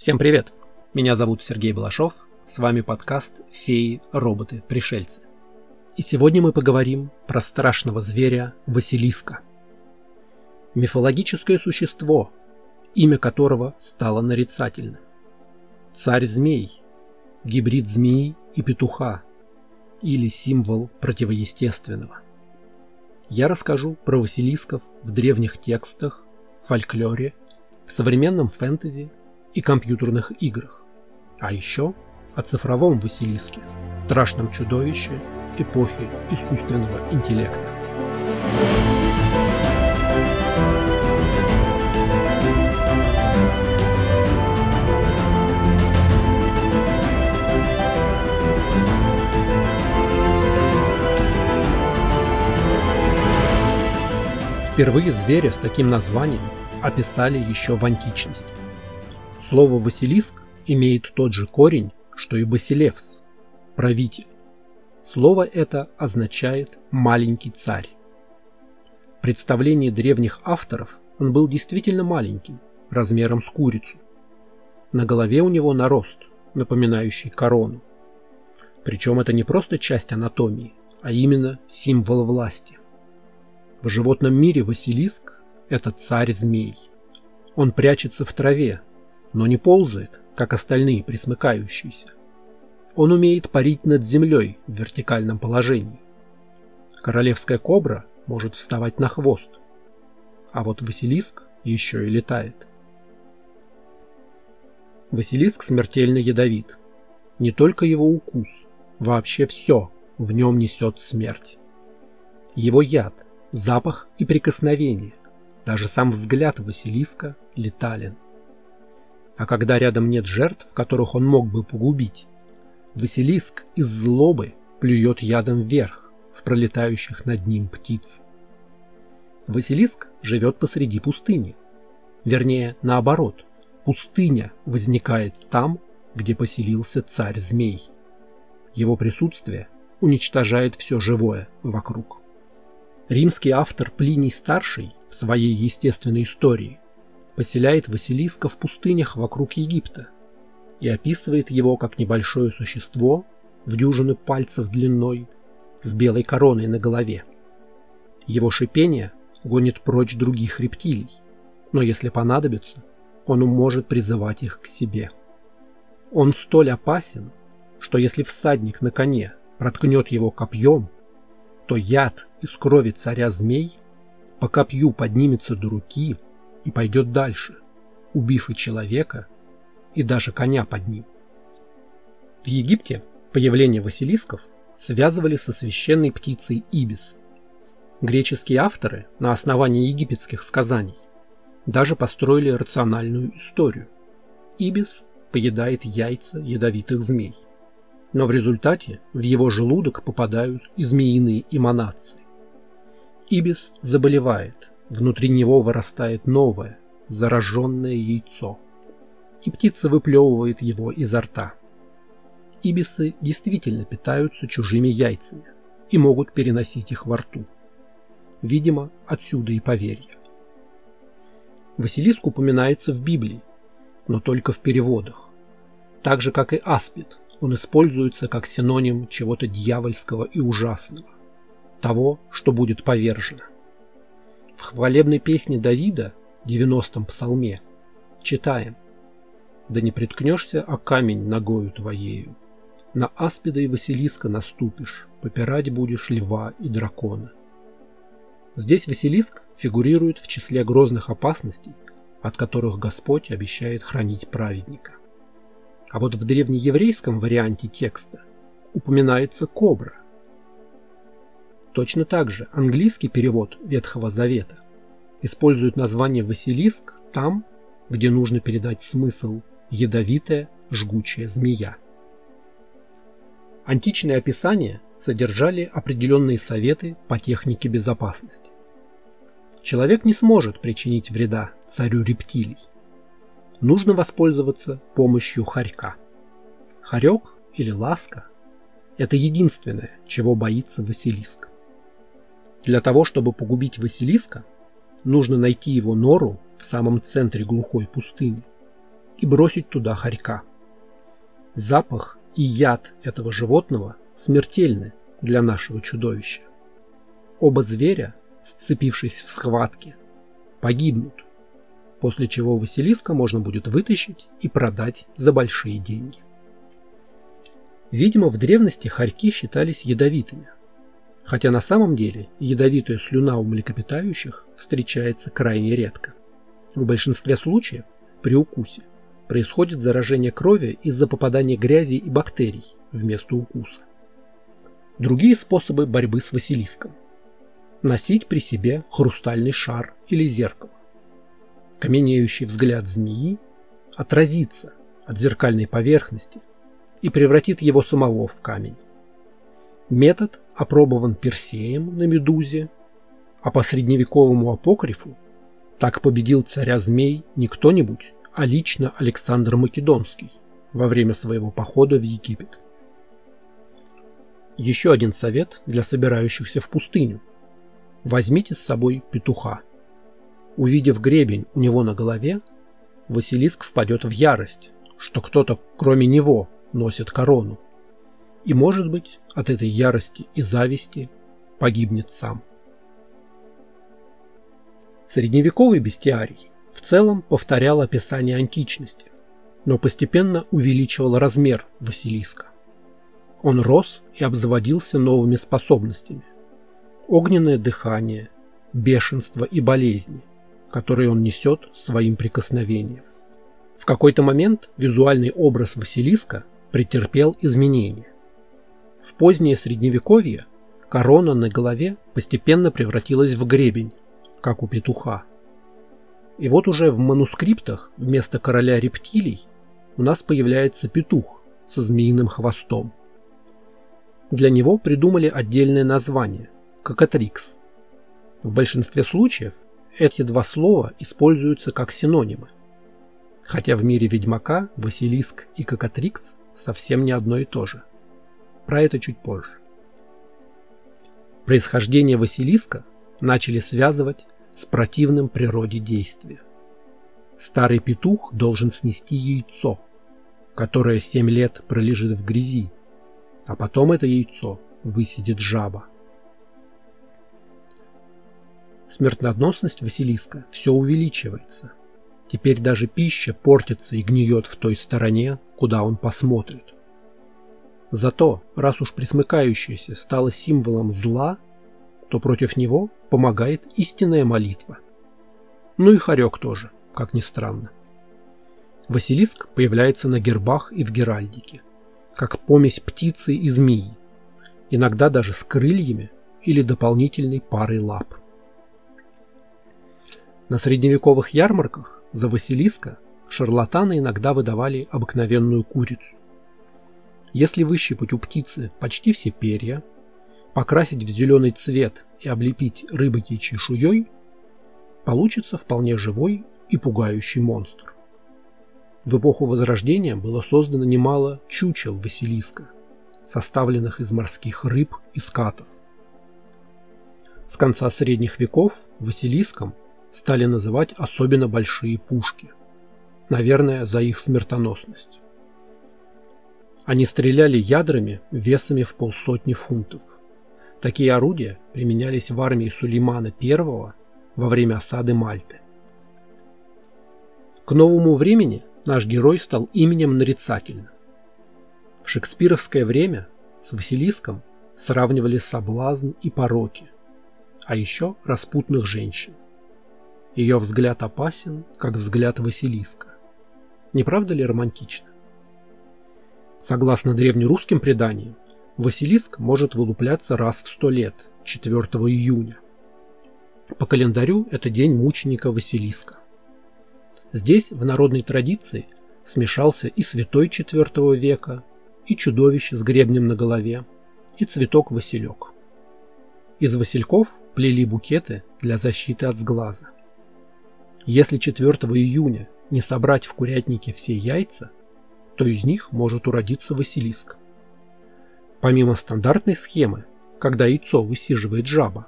Всем привет! Меня зовут Сергей Балашов, с вами подкаст «Феи, роботы, пришельцы». И сегодня мы поговорим про страшного зверя Василиска. Мифологическое существо, имя которого стало нарицательным. Царь-змей, гибрид змеи и петуха, или символ противоестественного. Я расскажу про Василисков в древних текстах, фольклоре, в современном фэнтези и компьютерных играх. А еще о цифровом Василиске, страшном чудовище эпохи искусственного интеллекта. Впервые зверя с таким названием описали еще в античности. Слово «Василиск» имеет тот же корень, что и «Басилевс» – правитель. Слово это означает «маленький царь». В представлении древних авторов он был действительно маленьким, размером с курицу. На голове у него нарост, напоминающий корону. Причем это не просто часть анатомии, а именно символ власти. В животном мире Василиск – это царь-змей. Он прячется в траве, но не ползает, как остальные присмыкающиеся. Он умеет парить над землей в вертикальном положении. Королевская кобра может вставать на хвост, а вот Василиск еще и летает. Василиск смертельно ядовит. Не только его укус, вообще все в нем несет смерть. Его яд, запах и прикосновение, даже сам взгляд Василиска летален. А когда рядом нет жертв, которых он мог бы погубить, Василиск из злобы плюет ядом вверх в пролетающих над ним птиц. Василиск живет посреди пустыни. Вернее, наоборот, пустыня возникает там, где поселился царь-змей. Его присутствие уничтожает все живое вокруг. Римский автор Плиний Старший в своей естественной истории поселяет Василиска в пустынях вокруг Египта и описывает его как небольшое существо в дюжины пальцев длиной с белой короной на голове. Его шипение гонит прочь других рептилий, но если понадобится, он может призывать их к себе. Он столь опасен, что если всадник на коне проткнет его копьем, то яд из крови царя змей по копью поднимется до руки – и пойдет дальше, убив и человека, и даже коня под ним. В Египте появление василисков связывали со священной птицей ибис. Греческие авторы на основании египетских сказаний даже построили рациональную историю. Ибис поедает яйца ядовитых змей. Но в результате в его желудок попадают и змеиные эманации. Ибис заболевает, Внутри него вырастает новое, зараженное яйцо, и птица выплевывает его изо рта. Ибисы действительно питаются чужими яйцами и могут переносить их во рту. Видимо, отсюда и поверье. Василиск упоминается в Библии, но только в переводах. Так же, как и аспид, он используется как синоним чего-то дьявольского и ужасного, того, что будет повержено. В хвалебной песне Давида, 90-м псалме, читаем «Да не приткнешься о камень ногою твоею, на аспида и Василиска наступишь, попирать будешь льва и дракона». Здесь Василиск фигурирует в числе грозных опасностей, от которых Господь обещает хранить праведника. А вот в древнееврейском варианте текста упоминается кобра, Точно так же английский перевод Ветхого Завета использует название Василиск там, где нужно передать смысл ядовитая жгучая змея. Античные описания содержали определенные советы по технике безопасности. Человек не сможет причинить вреда царю рептилий. Нужно воспользоваться помощью хорька. Хорек или ласка – это единственное, чего боится Василиск. Для того, чтобы погубить Василиска, нужно найти его нору в самом центре глухой пустыни и бросить туда хорька. Запах и яд этого животного смертельны для нашего чудовища. Оба зверя, сцепившись в схватке, погибнут, после чего Василиска можно будет вытащить и продать за большие деньги. Видимо, в древности хорьки считались ядовитыми, хотя на самом деле ядовитая слюна у млекопитающих встречается крайне редко. В большинстве случаев при укусе происходит заражение крови из-за попадания грязи и бактерий вместо укуса. Другие способы борьбы с Василиском. Носить при себе хрустальный шар или зеркало. Каменеющий взгляд змеи отразится от зеркальной поверхности и превратит его самого в камень. Метод опробован Персеем на Медузе, а по средневековому апокрифу так победил царя змей не кто-нибудь, а лично Александр Македонский во время своего похода в Египет. Еще один совет для собирающихся в пустыню. Возьмите с собой петуха. Увидев гребень у него на голове, Василиск впадет в ярость, что кто-то, кроме него, носит корону. И, может быть, от этой ярости и зависти погибнет сам. Средневековый бестиарий в целом повторял описание античности, но постепенно увеличивал размер Василиска. Он рос и обзаводился новыми способностями. Огненное дыхание, бешенство и болезни, которые он несет своим прикосновением. В какой-то момент визуальный образ Василиска претерпел изменения. В позднее средневековье корона на голове постепенно превратилась в гребень, как у петуха. И вот уже в манускриптах вместо короля рептилий у нас появляется петух со змеиным хвостом. Для него придумали отдельное название – кокатрикс. В большинстве случаев эти два слова используются как синонимы. Хотя в мире ведьмака Василиск и кокатрикс совсем не одно и то же. Про это чуть позже. Происхождение Василиска начали связывать с противным природе действия. Старый петух должен снести яйцо, которое семь лет пролежит в грязи, а потом это яйцо высидит жаба. Смертоносность Василиска все увеличивается. Теперь даже пища портится и гниет в той стороне, куда он посмотрит. Зато, раз уж присмыкающееся стало символом зла, то против него помогает истинная молитва. Ну и хорек тоже, как ни странно. Василиск появляется на гербах и в геральдике – как помесь птицы и змеи, иногда даже с крыльями или дополнительной парой лап. На средневековых ярмарках за Василиска шарлатаны иногда выдавали обыкновенную курицу. Если выщипать у птицы почти все перья, покрасить в зеленый цвет и облепить рыбой чешуей, получится вполне живой и пугающий монстр. В эпоху Возрождения было создано немало чучел Василиска, составленных из морских рыб и скатов. С конца средних веков Василиском стали называть особенно большие пушки, наверное, за их смертоносность. Они стреляли ядрами весами в полсотни фунтов. Такие орудия применялись в армии Сулеймана I во время осады Мальты. К новому времени наш герой стал именем нарицательным. В шекспировское время с Василиском сравнивали соблазн и пороки, а еще распутных женщин. Ее взгляд опасен, как взгляд Василиска. Не правда ли романтично? Согласно древнерусским преданиям, Василиск может вылупляться раз в сто лет, 4 июня. По календарю это день мученика Василиска. Здесь, в народной традиции, смешался и святой IV века, и чудовище с гребнем на голове, и цветок-василек. Из васильков плели букеты для защиты от сглаза. Если 4 июня не собрать в курятнике все яйца, то из них может уродиться василиск. Помимо стандартной схемы, когда яйцо высиживает жаба,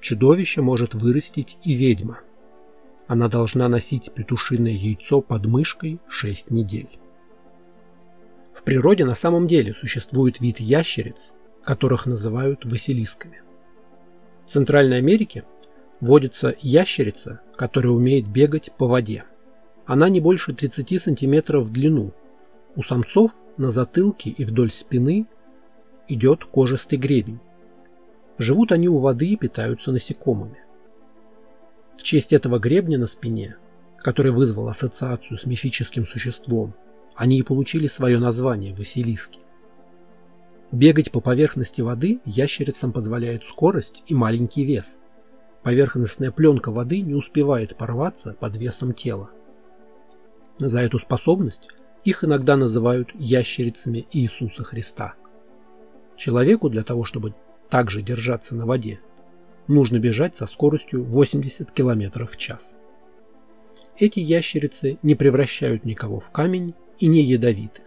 чудовище может вырастить и ведьма – она должна носить петушиное яйцо под мышкой 6 недель. В природе на самом деле существует вид ящериц, которых называют василисками. В Центральной Америке водится ящерица, которая умеет бегать по воде. Она не больше 30 см в длину. У самцов на затылке и вдоль спины идет кожистый гребень. Живут они у воды и питаются насекомыми. В честь этого гребня на спине, который вызвал ассоциацию с мифическим существом, они и получили свое название – Василиски. Бегать по поверхности воды ящерицам позволяет скорость и маленький вес. Поверхностная пленка воды не успевает порваться под весом тела. За эту способность их иногда называют ящерицами Иисуса Христа. Человеку для того, чтобы также держаться на воде, нужно бежать со скоростью 80 км в час. Эти ящерицы не превращают никого в камень и не ядовиты.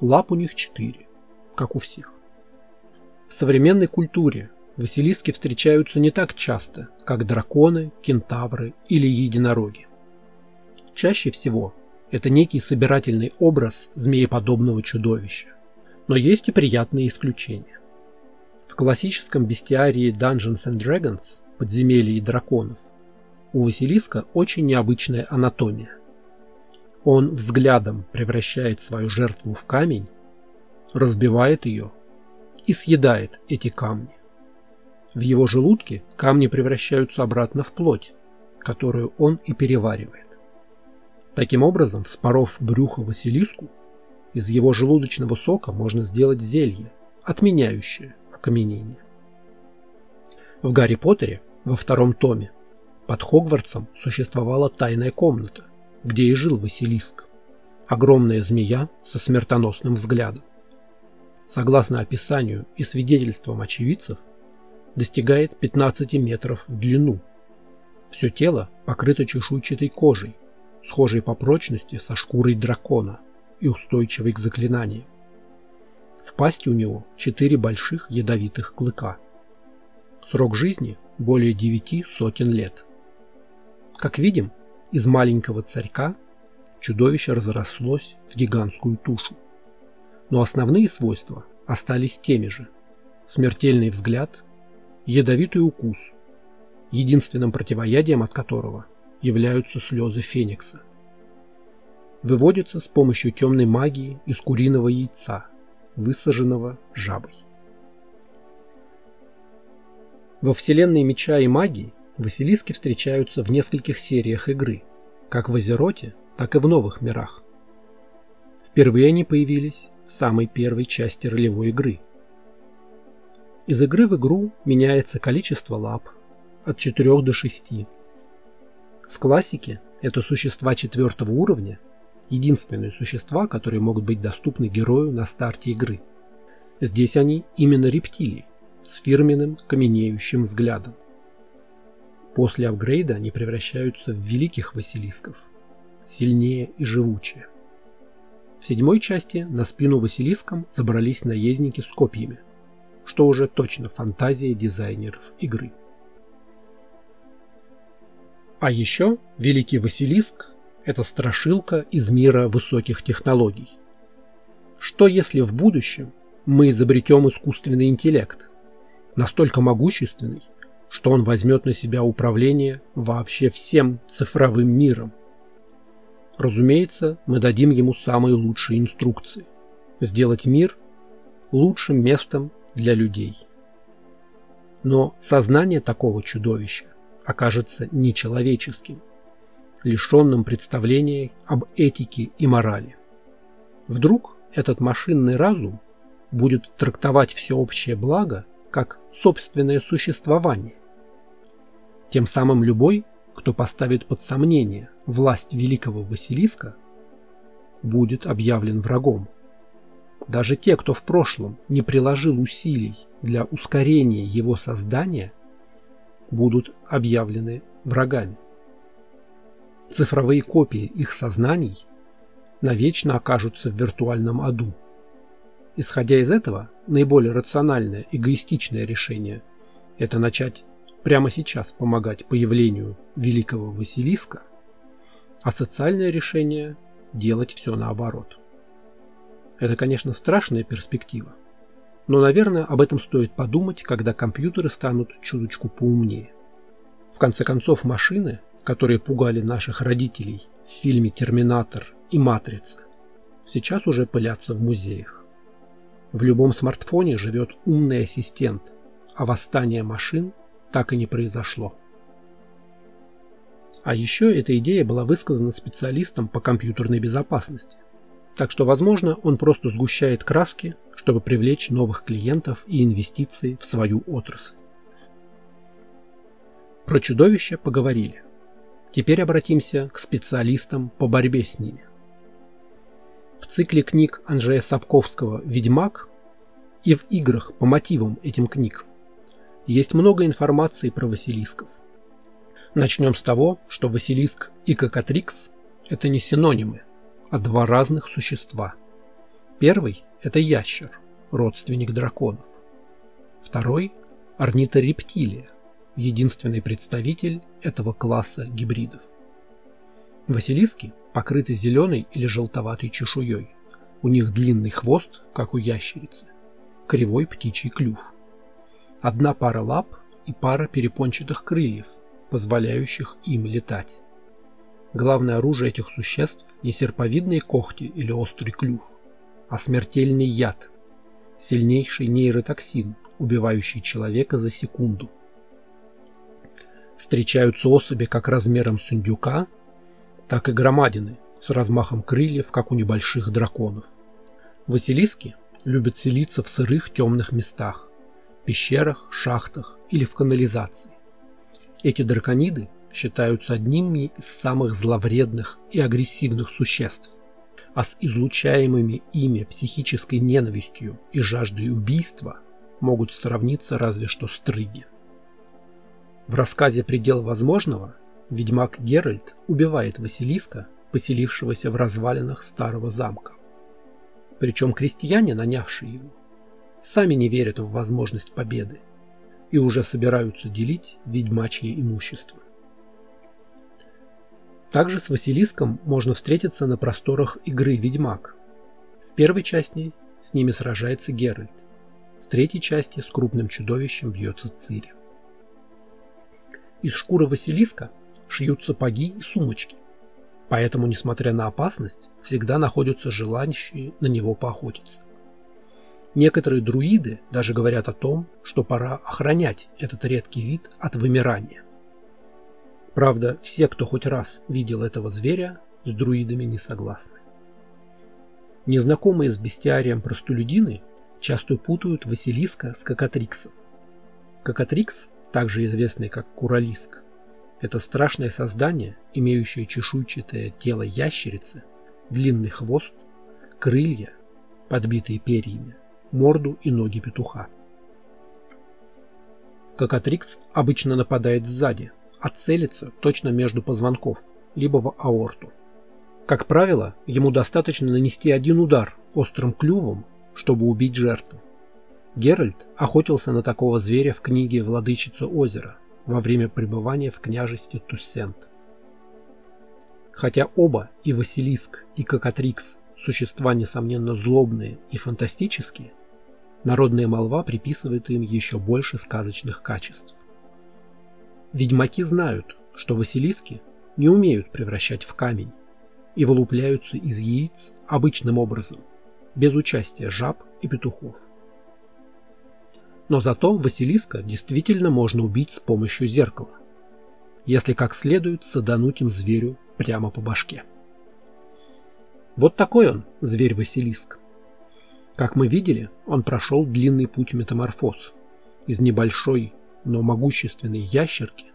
Лап у них четыре как у всех. В современной культуре Василиски встречаются не так часто, как драконы, кентавры или единороги. Чаще всего это некий собирательный образ змееподобного чудовища. Но есть и приятные исключения. В классическом бестиарии Dungeons and Dragons подземелья и драконов у Василиска очень необычная анатомия. Он взглядом превращает свою жертву в камень разбивает ее и съедает эти камни. В его желудке камни превращаются обратно в плоть, которую он и переваривает. Таким образом, вспоров брюхо Василиску, из его желудочного сока можно сделать зелье, отменяющее окаменение. В Гарри Поттере во втором томе под Хогвартсом существовала тайная комната, где и жил Василиск, огромная змея со смертоносным взглядом согласно описанию и свидетельствам очевидцев, достигает 15 метров в длину. Все тело покрыто чешуйчатой кожей, схожей по прочности со шкурой дракона и устойчивой к заклинаниям. В пасти у него четыре больших ядовитых клыка. Срок жизни более девяти сотен лет. Как видим, из маленького царька чудовище разрослось в гигантскую тушу но основные свойства остались теми же. Смертельный взгляд, ядовитый укус, единственным противоядием от которого являются слезы феникса. Выводится с помощью темной магии из куриного яйца, высаженного жабой. Во вселенной меча и магии Василиски встречаются в нескольких сериях игры, как в Азероте, так и в новых мирах. Впервые они появились самой первой части ролевой игры. Из игры в игру меняется количество лап от 4 до 6. В классике это существа четвертого уровня, единственные существа, которые могут быть доступны герою на старте игры. Здесь они именно рептилии, с фирменным каменеющим взглядом. После апгрейда они превращаются в великих василисков, сильнее и живучее. В седьмой части на спину Василиском забрались наездники с копьями, что уже точно фантазия дизайнеров игры. А еще Великий Василиск – это страшилка из мира высоких технологий. Что если в будущем мы изобретем искусственный интеллект, настолько могущественный, что он возьмет на себя управление вообще всем цифровым миром, Разумеется, мы дадим ему самые лучшие инструкции. Сделать мир лучшим местом для людей. Но сознание такого чудовища окажется нечеловеческим, лишенным представления об этике и морали. Вдруг этот машинный разум будет трактовать всеобщее благо как собственное существование. Тем самым любой кто поставит под сомнение власть великого Василиска, будет объявлен врагом. Даже те, кто в прошлом не приложил усилий для ускорения его создания, будут объявлены врагами. Цифровые копии их сознаний навечно окажутся в виртуальном аду. Исходя из этого, наиболее рациональное, эгоистичное решение – это начать прямо сейчас помогать появлению великого Василиска, а социальное решение – делать все наоборот. Это, конечно, страшная перспектива, но, наверное, об этом стоит подумать, когда компьютеры станут чуточку поумнее. В конце концов, машины, которые пугали наших родителей в фильме «Терминатор» и «Матрица», сейчас уже пылятся в музеях. В любом смартфоне живет умный ассистент, а восстание машин так и не произошло. А еще эта идея была высказана специалистом по компьютерной безопасности. Так что, возможно, он просто сгущает краски, чтобы привлечь новых клиентов и инвестиции в свою отрасль. Про чудовища поговорили. Теперь обратимся к специалистам по борьбе с ними. В цикле книг Анжея Сапковского «Ведьмак» и в играх по мотивам этим книг есть много информации про Василисков. Начнем с того, что Василиск и Кокатрикс – это не синонимы, а два разных существа. Первый – это ящер, родственник драконов. Второй – орниторептилия, единственный представитель этого класса гибридов. Василиски покрыты зеленой или желтоватой чешуей. У них длинный хвост, как у ящерицы, кривой птичий клюв. Одна пара лап и пара перепончатых крыльев, позволяющих им летать. Главное оружие этих существ не серповидные когти или острый клюв, а смертельный яд, сильнейший нейротоксин, убивающий человека за секунду. Встречаются особи как размером с индюка, так и громадины с размахом крыльев, как у небольших драконов. Василиски любят селиться в сырых темных местах, пещерах, шахтах или в канализации. Эти дракониды считаются одними из самых зловредных и агрессивных существ, а с излучаемыми ими психической ненавистью и жаждой убийства могут сравниться разве что стрыги. В рассказе «Предел возможного» ведьмак Геральт убивает Василиска, поселившегося в развалинах старого замка. Причем крестьяне, нанявшие его, сами не верят в возможность победы и уже собираются делить ведьмачье имущество. Также с Василиском можно встретиться на просторах игры «Ведьмак». В первой части с ними сражается Геральт, в третьей части с крупным чудовищем бьется Цири. Из шкуры Василиска шьют сапоги и сумочки. Поэтому, несмотря на опасность, всегда находятся желающие на него поохотиться. Некоторые друиды даже говорят о том, что пора охранять этот редкий вид от вымирания. Правда, все, кто хоть раз видел этого зверя, с друидами не согласны. Незнакомые с бестиарием простолюдины часто путают Василиска с Кокатриксом. Кокатрикс, также известный как Куралиск, это страшное создание, имеющее чешуйчатое тело ящерицы, длинный хвост, крылья, подбитые перьями, морду и ноги петуха. Кокатрикс обычно нападает сзади, а целится точно между позвонков, либо в аорту. Как правило, ему достаточно нанести один удар острым клювом, чтобы убить жертву. Геральт охотился на такого зверя в книге «Владычица озера», во время пребывания в княжестве Туссент. Хотя оба, и Василиск, и Кокатрикс, существа, несомненно, злобные и фантастические, народная молва приписывает им еще больше сказочных качеств. Ведьмаки знают, что Василиски не умеют превращать в камень и вылупляются из яиц обычным образом, без участия жаб и петухов. Но зато Василиска действительно можно убить с помощью зеркала, если как следует садануть им зверю прямо по башке. Вот такой он, зверь-василиск. Как мы видели, он прошел длинный путь метаморфоз из небольшой, но могущественной ящерки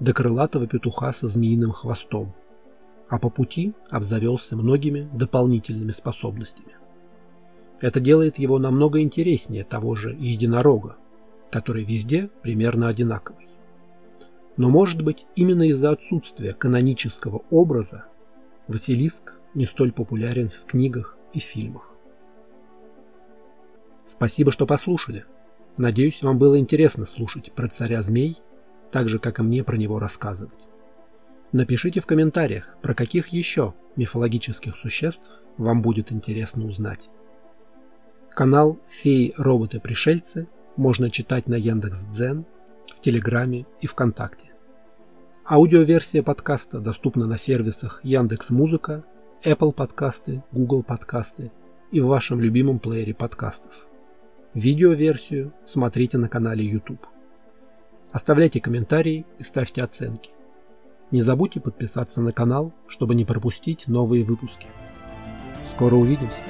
до крылатого петуха со змеиным хвостом, а по пути обзавелся многими дополнительными способностями. Это делает его намного интереснее того же единорога, который везде примерно одинаковый. Но может быть именно из-за отсутствия канонического образа Василиск не столь популярен в книгах и фильмах. Спасибо, что послушали. Надеюсь, вам было интересно слушать про царя змей так же, как и мне про него рассказывать. Напишите в комментариях, про каких еще мифологических существ вам будет интересно узнать. Канал «Феи, роботы, пришельцы» можно читать на Яндекс.Дзен, в Телеграме и ВКонтакте. Аудиоверсия подкаста доступна на сервисах Яндекс Музыка, Apple подкасты, Google подкасты и в вашем любимом плеере подкастов. Видеоверсию смотрите на канале YouTube. Оставляйте комментарии и ставьте оценки. Не забудьте подписаться на канал, чтобы не пропустить новые выпуски. Скоро увидимся!